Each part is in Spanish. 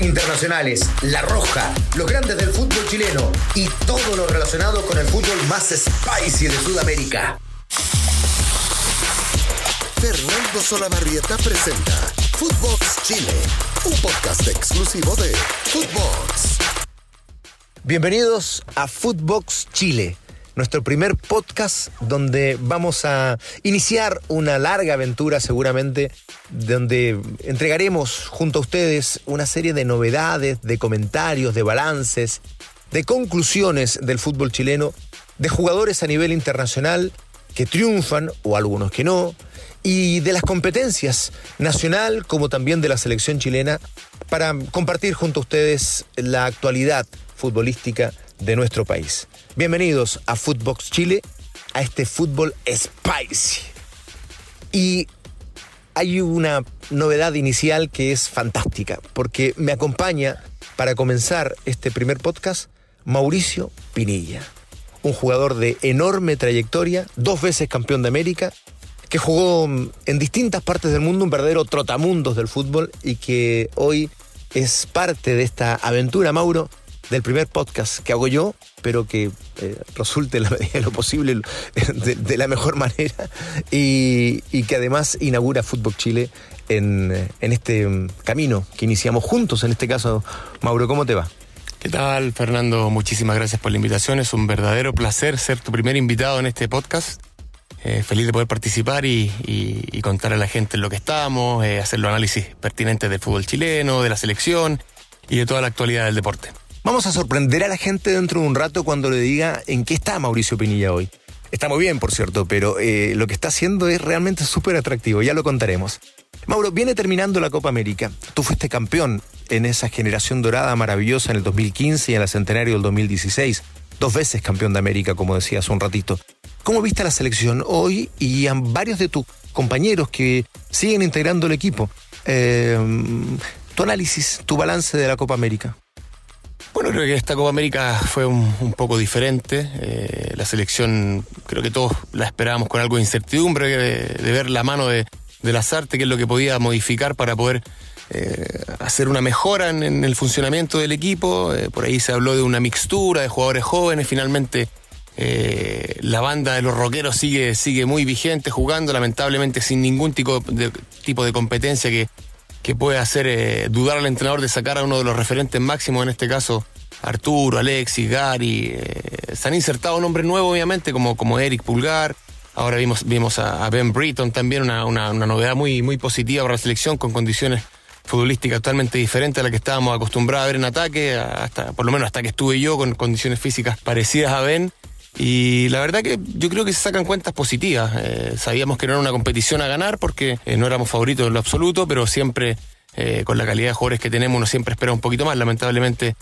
internacionales, La Roja, los grandes del fútbol chileno y todo lo relacionado con el fútbol más spicy de Sudamérica. Fernando Solabarrieta presenta Footbox Chile, un podcast exclusivo de Footbox. Bienvenidos a Footbox Chile, nuestro primer podcast donde vamos a iniciar una larga aventura seguramente, donde entregaremos junto a ustedes una serie de novedades, de comentarios, de balances, de conclusiones del fútbol chileno, de jugadores a nivel internacional que triunfan o algunos que no, y de las competencias nacional como también de la selección chilena para compartir junto a ustedes la actualidad futbolística de nuestro país. Bienvenidos a Footbox Chile, a este fútbol spicy. Y hay una novedad inicial que es fantástica, porque me acompaña para comenzar este primer podcast Mauricio Pinilla, un jugador de enorme trayectoria, dos veces campeón de América, que jugó en distintas partes del mundo, un verdadero trotamundos del fútbol y que hoy es parte de esta aventura, Mauro, del primer podcast que hago yo, pero que eh, resulte en la medida de lo posible de, la mejor manera y, que además inaugura Fútbol Chile en, en este camino que iniciamos juntos, en este caso. Mauro, ¿cómo te va? ¿Qué tal, Fernando? Muchísimas gracias por la invitación. Es un verdadero placer ser tu primer invitado en este podcast. Eh, feliz de poder participar y, contar a la gente en lo que estamos, eh, hacer los análisis pertinentes del fútbol chileno, de la selección y de toda la actualidad del deporte. Vamos a sorprender a la gente dentro de un rato cuando le diga en qué está Mauricio Pinilla hoy. Está muy bien, por cierto, pero eh, lo que está haciendo es realmente súper atractivo, ya lo contaremos. Mauro, viene terminando la Copa América. Tú fuiste campeón en esa generación dorada maravillosa en el 2015 y en el centenario del 2016. Dos veces campeón de América, como decía un ratito. ¿Cómo viste la selección hoy y a varios de tus compañeros que siguen integrando el equipo? Eh, tu análisis, tu balance de la Copa América. Bueno, creo que esta Copa América fue un, poco diferente. Eh, la selección, creo que todos la esperábamos con algo de incertidumbre, de, ver la mano de, de Lazarte, que es lo que podía modificar para poder eh, hacer una mejora en, el funcionamiento del equipo. Eh, por ahí se habló de una mixtura de jugadores jóvenes. Finalmente, la banda de los rockeros sigue, sigue muy vigente, jugando, lamentablemente sin ningún tipo de, tipo de competencia que que puede hacer eh, dudar al entrenador de sacar a uno de los referentes máximos, en este caso Arturo, Alexis, Gary. Eh, se han insertado nombres nuevos, obviamente, como, como Eric Pulgar. Ahora vimos, vimos a, Ben Britton también, una, una, novedad muy, muy positiva para la selección, con condiciones futbolísticas totalmente diferentes a las que estábamos acostumbrados a ver en ataque, hasta, por lo menos hasta que estuve yo, con condiciones físicas parecidas a Ben. Y la verdad que yo creo que se sacan cuentas positivas. Eh, sabíamos que no era una competición a ganar porque eh, no éramos favoritos en lo absoluto, pero siempre eh, con la calidad de jugadores que tenemos uno siempre espera un poquito más. Lamentablemente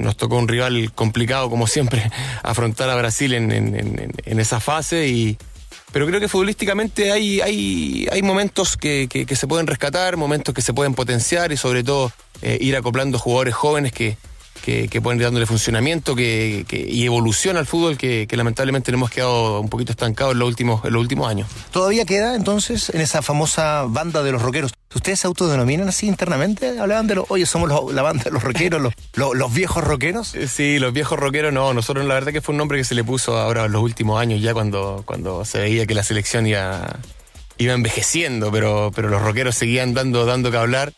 nos tocó un rival complicado como siempre afrontar a Brasil en, esa fase y, pero creo que futbolísticamente hay, hay, hay momentos que, se pueden rescatar, momentos que se pueden potenciar y sobre todo ir acoplando jugadores jóvenes que, que, pueden ir dándole funcionamiento que, y evolución al fútbol que, lamentablemente nos hemos quedado un poquito estancados en los últimos, en los últimos años. ¿Todavía queda entonces en esa famosa banda de los rockeros? ¿Ustedes se autodenominan así internamente? ¿Hablaban de los, oye, somos la banda de los rockeros, los, los, viejos rockeros? Eh, sí, los viejos rockeros no, nosotros la verdad que fue un nombre que se le puso ahora en los últimos años, ya cuando, cuando se veía que la selección iba, iba envejeciendo, pero, pero los rockeros seguían dando, dando que hablar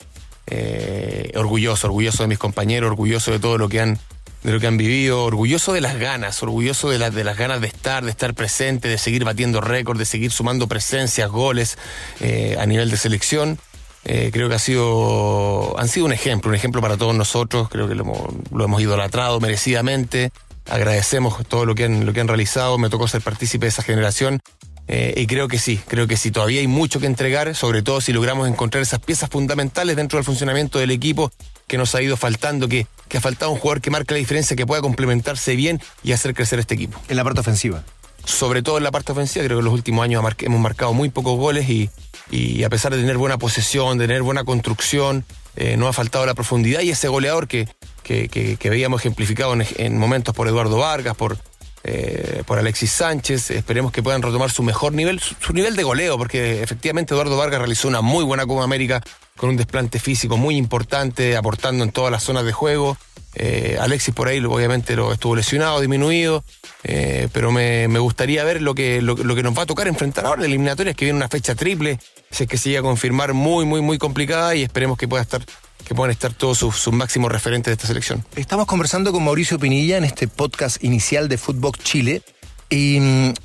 eh, orgulloso, orgulloso de mis compañeros, orgulloso de todo lo que han de lo que han vivido, orgulloso de las ganas, orgulloso de, de las ganas de estar, de estar presente, de seguir batiendo récords, de seguir sumando presencias, goles eh, a nivel de selección. Eh, creo que ha sido, han sido un ejemplo, un ejemplo para todos nosotros, creo que lo hemos, lo hemos idolatrado merecidamente, agradecemos todo lo que, han, lo que han realizado, me tocó ser partícipe de esa generación eh, y creo que sí, creo que sí, todavía hay mucho que entregar, sobre todo si logramos encontrar esas piezas fundamentales dentro del funcionamiento del equipo que nos ha ido faltando, que, que ha faltado un jugador que marque la diferencia, que pueda complementarse bien y hacer crecer este equipo. En la parte ofensiva. Sobre todo en la parte ofensiva, creo que en los últimos años hemos marcado muy pocos goles y, y a pesar de tener buena posesión, de tener buena construcción, eh, no ha faltado la profundidad y ese goleador que, que, que, veíamos ejemplificado en, en, momentos por Eduardo Vargas, por, eh, por Alexis Sánchez. Esperemos que puedan retomar su mejor nivel, su, nivel de goleo, porque efectivamente Eduardo Vargas realizó una muy buena Copa América con un desplante físico muy importante, aportando en todas las zonas de juego. Eh, Alexis por ahí obviamente lo estuvo lesionado, disminuido, eh, pero me, gustaría ver lo que, lo, que nos va a tocar enfrentar ahora en la eliminatoria, es que viene una fecha triple, si es que se llega a confirmar muy, muy, muy complicada y esperemos que pueda estar que puedan estar todos sus, máximos referentes de esta selección. Estamos conversando con Mauricio Pinilla en este podcast inicial de Fútbol Chile. Y,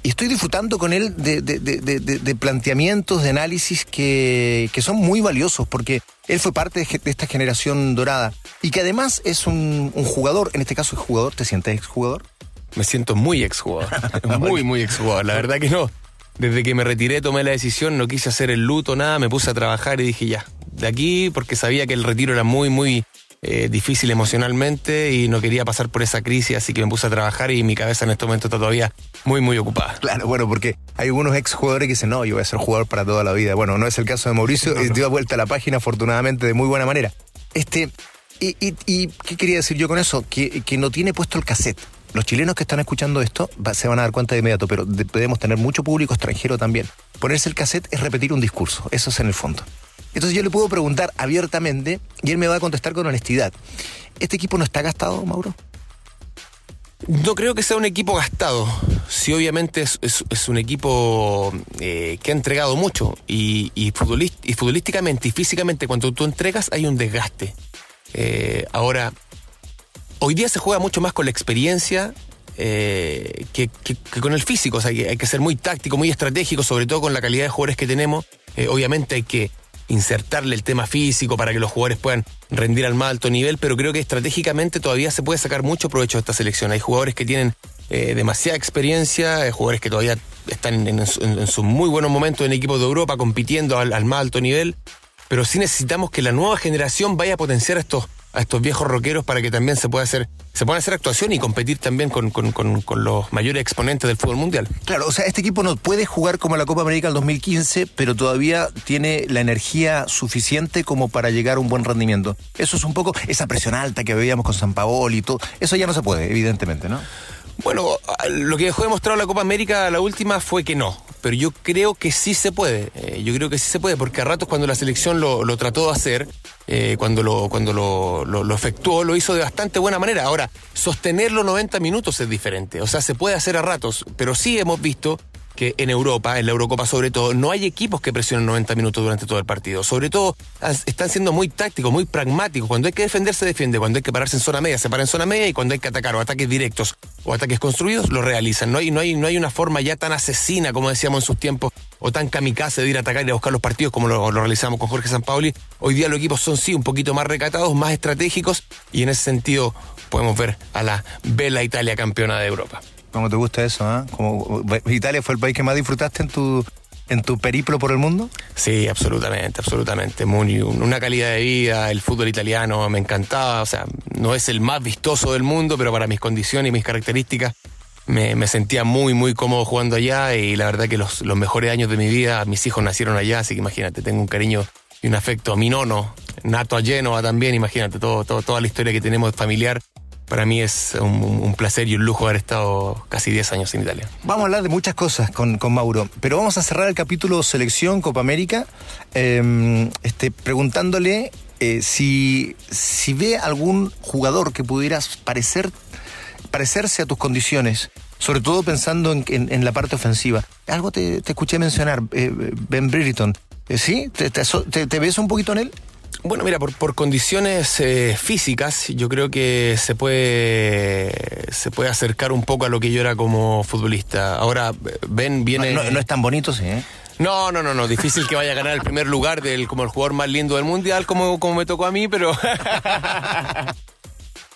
estoy disfrutando con él de, planteamientos, de análisis que, son muy valiosos, porque él fue parte de, esta generación dorada y que además es un, jugador, en este caso es jugador, ¿te sientes exjugador? Me siento muy exjugador, muy, muy exjugador, la verdad que no. Desde que me retiré tomé la decisión, no quise hacer el luto, nada, me puse a trabajar y dije ya, de aquí, porque sabía que el retiro era muy, muy eh, difícil emocionalmente y no quería pasar por esa crisis, así que me puse a trabajar y mi cabeza en este momento está todavía muy, muy ocupada. Claro, bueno, porque hay algunos ex jugadores que dicen, no, yo voy a ser jugador para toda la vida. Bueno, no es el caso de Mauricio, y dio vuelta a la página afortunadamente de muy buena manera. Este, y, y, ¿qué quería decir yo con eso? Que, que no tiene puesto el cassette. Los chilenos que están escuchando esto se van a dar cuenta de inmediato, pero podemos tener mucho público extranjero también. Ponerse el cassette es repetir un discurso, eso es en el fondo. Entonces yo le puedo preguntar abiertamente y él me va a contestar con honestidad. ¿Este equipo no está gastado, Mauro? No creo que sea un equipo gastado. Sí, obviamente es, un equipo eh, que ha entregado mucho y, futbolísticamente y físicamente cuando tú entregas hay un desgaste. Eh, ahora, hoy día se juega mucho más con la experiencia eh, que, con el físico. O sea, hay que ser muy táctico, muy estratégico, sobre todo con la calidad de jugadores que tenemos. obviamente hay que insertarle el tema físico para que los jugadores puedan rendir al más alto nivel, pero creo que estratégicamente todavía se puede sacar mucho provecho de esta selección. Hay jugadores que tienen eh, demasiada experiencia, hay jugadores que todavía están en, sus muy buenos momentos en equipos de Europa compitiendo al, al más alto nivel, pero sí necesitamos que la nueva generación vaya a potenciar estos a estos viejos rockeros para que también se pueda hacer, se pueda hacer actuación y competir también con, los mayores exponentes del fútbol mundial. Claro, o sea, este equipo no puede jugar como la Copa América del 2015, pero todavía tiene la energía suficiente como para llegar a un buen rendimiento. Eso es un poco esa presión alta que veíamos con San Paolo y todo. Eso ya no se puede, evidentemente, ¿no? Bueno, lo que dejó demostrado la Copa América, la última, fue que no. Pero yo creo que sí se puede. Eh, yo creo que sí se puede, porque a ratos cuando la selección lo, trató de hacer, eh, cuando, lo, cuando lo, lo, efectuó, lo hizo de bastante buena manera. Ahora, sostenerlo 90 minutos es diferente. O sea, se puede hacer a ratos, pero sí hemos visto que en Europa, en la Eurocopa sobre todo, no hay equipos que presionen 90 minutos durante todo el partido. Sobre todo, están siendo muy tácticos, muy pragmáticos. Cuando hay que defender, se defiende. Cuando hay que pararse en zona media, se para en zona media. Y cuando hay que atacar o ataques directos o ataques construidos, lo realizan. No hay, no hay, no hay una forma ya tan asesina, como decíamos en sus tiempos, o tan kamikaze de ir a atacar y a buscar los partidos como lo, realizamos con Jorge Sampaoli. Hoy día los equipos son sí un poquito más recatados, más estratégicos. Y en ese sentido podemos ver a la Bella Italia campeona de Europa. ¿Cómo te gusta eso? Ah? Como, ¿Italia fue el país que más disfrutaste en tu, en tu periplo por el mundo? Sí, absolutamente, absolutamente. Muy, una calidad de vida, el fútbol italiano me encantaba. O sea, no es el más vistoso del mundo, pero para mis condiciones y mis características me, sentía muy, muy cómodo jugando allá. Y la verdad que los, los mejores años de mi vida, mis hijos nacieron allá, así que imagínate, tengo un cariño y un afecto a mi nono, nato a Génova también, imagínate, todo, todo, toda la historia que tenemos familiar para mí es un, placer y un lujo haber estado casi 10 años en Italia. Vamos a hablar de muchas cosas con, Mauro, pero vamos a cerrar el capítulo Selección Copa América em, este, preguntándole eh, si, si ve algún jugador que pudieras parecer, parecerse a tus condiciones, sobre todo pensando en, la parte ofensiva. Algo te, escuché mencionar, eh, Ben Britton. Eh, ¿Sí? ¿Te, te ves un poquito en él? Bueno, mira, por, condiciones eh, físicas, yo creo que se puede, se puede acercar un poco a lo que yo era como futbolista. Ahora, Ben viene. No, es tan bonito, sí, ¿eh? No, no, no, no. Difícil que vaya a ganar el primer lugar del, como el jugador más lindo del mundial, como, como me tocó a mí, pero.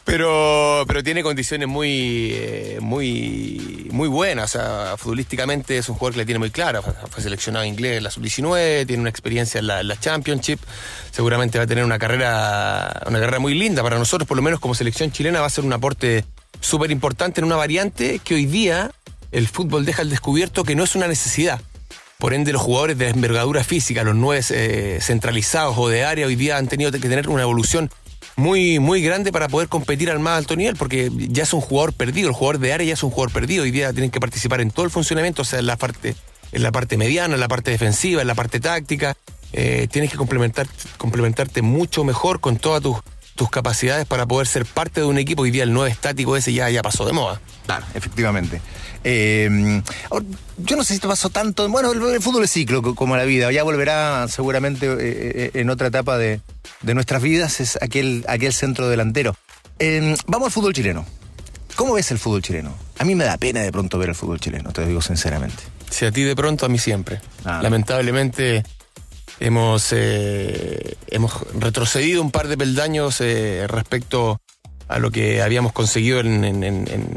Pero, pero tiene condiciones muy, eh, muy, muy buenas. Futbolísticamente es un jugador que le tiene muy clara. Fue seleccionado inglés en la sub-19, tiene una experiencia en la, Championship. Seguramente va a tener una carrera, una carrera muy linda. Para nosotros, por lo menos como selección chilena, va a ser un aporte súper importante en una variante que hoy día el fútbol deja al descubierto que no es una necesidad. Por ende, los jugadores de envergadura física, los nueve eh, centralizados o de área, hoy día han tenido que tener una evolución muy, muy grande para poder competir al más alto nivel, porque ya es un jugador perdido, el jugador de área ya es un jugador perdido, hoy día tienen que participar en todo el funcionamiento, o sea, en la parte, en la parte mediana, en la parte defensiva, en la parte táctica, eh, tienes que complementar, complementarte mucho mejor con todas tus, tus capacidades para poder ser parte de un equipo. Hoy día el no estático ese ya, ya pasó de moda. Claro, efectivamente. Eh, yo no sé si te pasó tanto. Bueno, el, fútbol es ciclo como la vida. Ya volverá seguramente eh, eh, en otra etapa de, nuestras vidas. Es aquel, aquel centro delantero. vamos al fútbol chileno. ¿Cómo ves el fútbol chileno? A mí me da pena de pronto ver el fútbol chileno, te lo digo sinceramente. Si a ti de pronto, a mí siempre. Ah. Lamentablemente hemos, hemos retrocedido un par de peldaños respecto a lo que habíamos conseguido en,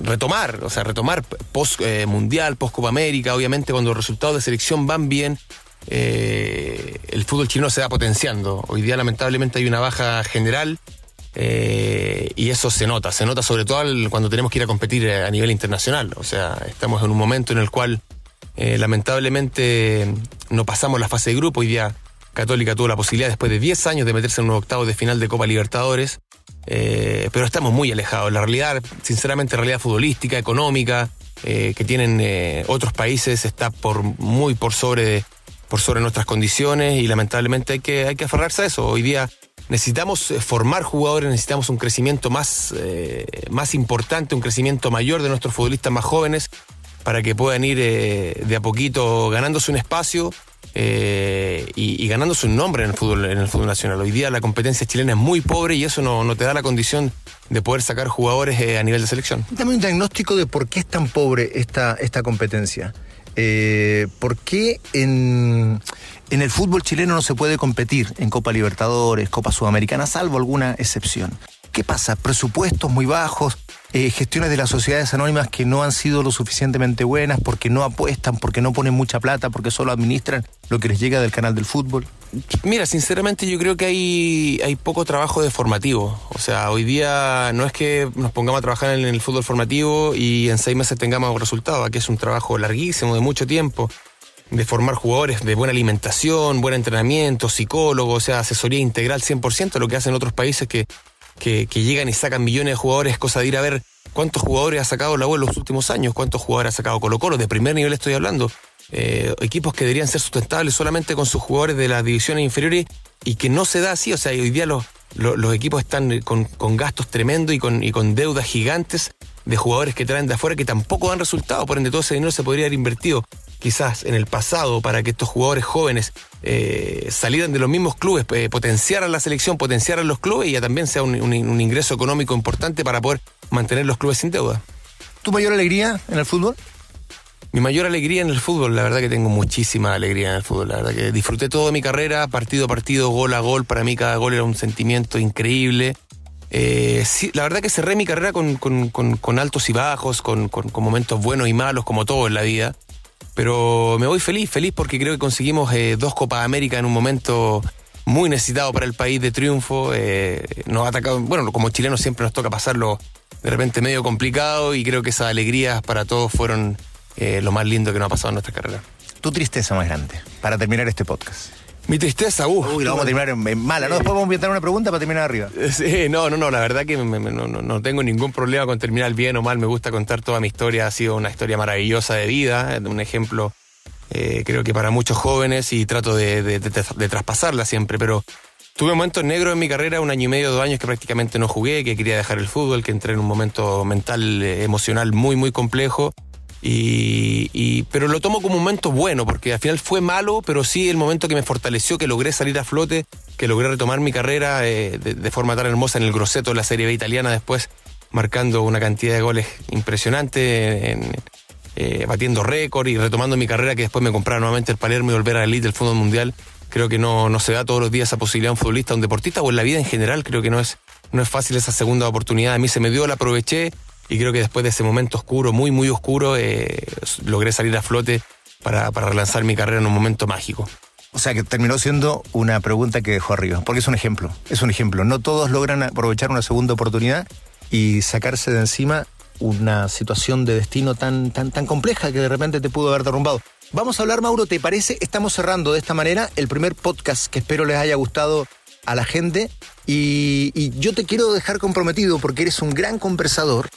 retomar, o sea, retomar post eh, mundial, post Copa América, obviamente cuando los resultados de selección van bien, eh, el fútbol chino se va potenciando. Hoy día lamentablemente hay una baja general eh, y eso se nota, se nota sobre todo cuando tenemos que ir a competir a nivel internacional. O sea, estamos en un momento en el cual lamentablemente no pasamos la fase de grupo. Hoy día Católica tuvo la posibilidad después de 10 años de meterse en un octavo de final de Copa Libertadores. Eh, pero estamos muy alejados. La realidad, sinceramente, realidad futbolística, económica, eh, que tienen eh, otros países está por muy por sobre, por sobre nuestras condiciones y lamentablemente hay que, hay que aferrarse a eso. Hoy día necesitamos formar jugadores, necesitamos un crecimiento más, más importante, un crecimiento mayor de nuestros futbolistas más jóvenes para que puedan ir de a poquito ganándose un espacio eh, y, ganándose un nombre en el fútbol en el fútbol nacional. Hoy día la competencia chilena es muy pobre y eso no, te da la condición de poder sacar jugadores eh, a nivel de selección. Dame un diagnóstico de por qué es tan pobre esta, esta competencia. Eh, ¿Por qué en, en el fútbol chileno no se puede competir en Copa Libertadores, Copa Sudamericana, salvo alguna excepción? ¿Qué pasa? ¿Presupuestos muy bajos? Eh, gestiones de las sociedades anónimas que no han sido lo suficientemente buenas porque no apuestan, porque no ponen mucha plata, porque solo administran lo que les llega del canal del fútbol? Mira, sinceramente yo creo que hay, hay poco trabajo de formativo. O sea, hoy día no es que nos pongamos a trabajar en el fútbol formativo y en seis meses tengamos resultados. Aquí es un trabajo larguísimo, de mucho tiempo de formar jugadores de buena alimentación, buen entrenamiento, psicólogo, o sea, asesoría integral 100%, lo que hacen otros países que que, llegan y sacan millones de jugadores, cosa de ir a ver cuántos jugadores ha sacado la U en los últimos años, cuántos jugadores ha sacado Colo Colo, de primer nivel estoy hablando. Eh, equipos que deberían ser sustentables solamente con sus jugadores de las divisiones inferiores y que no se da así. O sea, hoy día los, los, equipos están con, gastos tremendos y con, y con deudas gigantes de jugadores que traen de afuera que tampoco dan resultado. Por ende, todo ese dinero se podría haber invertido quizás en el pasado para que estos jugadores jóvenes eh, salieran de los mismos clubes, eh, potenciaran la selección, potenciaran los clubes y ya también sea un, ingreso económico importante para poder mantener los clubes sin deuda. ¿Tu mayor alegría en el fútbol? Mi mayor alegría en el fútbol, la verdad que tengo muchísima alegría en el fútbol, la verdad que disfruté toda mi carrera, partido a partido, gol a gol, para mí cada gol era un sentimiento increíble. Eh, la verdad que cerré mi carrera con, altos y bajos, con, momentos buenos y malos, como todo en la vida. Pero me voy feliz, feliz porque creo que conseguimos eh, dos Copas América en un momento muy necesitado para el país de triunfo. Eh, nos ha atacado, bueno, como chilenos siempre nos toca pasarlo de repente medio complicado y creo que esas alegrías para todos fueron eh, lo más lindo que nos ha pasado en nuestra carrera. Tu tristeza más grande, para terminar este podcast. Mi tristeza, uh. Uy, lo vamos a terminar en, mala, ¿no? Después vamos a inventar una pregunta para terminar arriba. Sí, no, no, no, la verdad que no, tengo ningún problema con terminar bien o mal. Me gusta contar toda mi historia. Ha sido una historia maravillosa de vida, un ejemplo, eh, creo que para muchos jóvenes y trato de, traspasarla siempre. Pero tuve momentos negros en mi carrera, un año y medio, dos años que prácticamente no jugué, que quería dejar el fútbol, que entré en un momento mental, eh, emocional muy, muy complejo. Y, pero lo tomo como un momento bueno, porque al final fue malo, pero sí el momento que me fortaleció, que logré salir a flote, que logré retomar mi carrera eh, de, forma tan hermosa en el Grosseto de la Serie B italiana después, marcando una cantidad de goles impresionante, eh, batiendo récord y retomando mi carrera que después me comprara nuevamente el Palermo y volver a la elite del fútbol mundial. Creo que no, no se da todos los días esa posibilidad a un futbolista, a un deportista o en la vida en general. Creo que no es, no es fácil esa segunda oportunidad. A mí se me dio, la aproveché y creo que después de ese momento oscuro, muy, muy oscuro, eh, logré salir a flote para, para relanzar mi carrera en un momento mágico. O sea que terminó siendo una pregunta que dejó arriba, porque es un ejemplo, es un ejemplo. No todos logran aprovechar una segunda oportunidad y sacarse de encima una situación de destino tan, tan, tan compleja que de repente te pudo haber derrumbado. Vamos a hablar, Mauro, ¿te parece? Estamos cerrando de esta manera el primer podcast que espero les haya gustado a la gente y, y yo te quiero dejar comprometido porque eres un gran conversador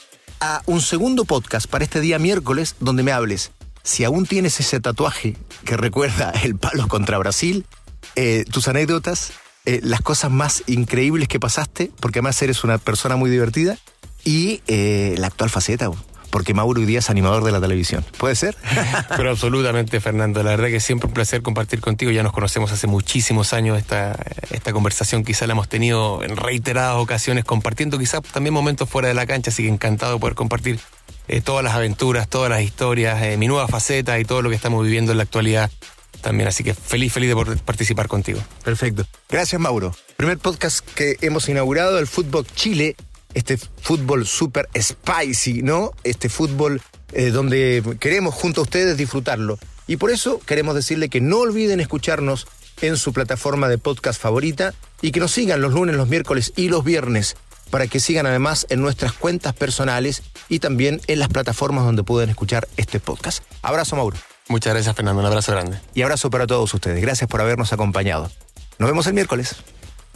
un segundo podcast para este día miércoles donde me hables. Si aún tienes ese tatuaje que recuerda el palo contra Brasil, eh, tus anécdotas, eh, las cosas más increíbles que pasaste, porque además eres una persona muy divertida, y eh, la actual faceta, porque Mauro hoy día es animador de la televisión. ¿Puede ser? Pero absolutamente, Fernando. La verdad que siempre un placer compartir contigo. Ya nos conocemos hace muchísimos años. Esta, esta conversación quizá la hemos tenido en reiteradas ocasiones, compartiendo quizás también momentos fuera de la cancha, así que encantado de poder compartir eh, todas las aventuras, todas las historias, eh, mi nueva faceta y todo lo que estamos viviendo en la actualidad también. Así que feliz, feliz de poder participar contigo. Perfecto. Gracias, Mauro. Primer podcast que hemos inaugurado, el Fútbol Chile este fútbol súper spicy, ¿no? Este fútbol eh, donde queremos junto a ustedes disfrutarlo. Y por eso queremos decirle que no olviden escucharnos en su plataforma de podcast favorita y que nos sigan los lunes, los miércoles y los viernes para que sigan además en nuestras cuentas personales y también en las plataformas donde pueden escuchar este podcast. Abrazo, Mauro. Muchas gracias, Fernando. Un abrazo grande. Y abrazo para todos ustedes. Gracias por habernos acompañado. Nos vemos el miércoles.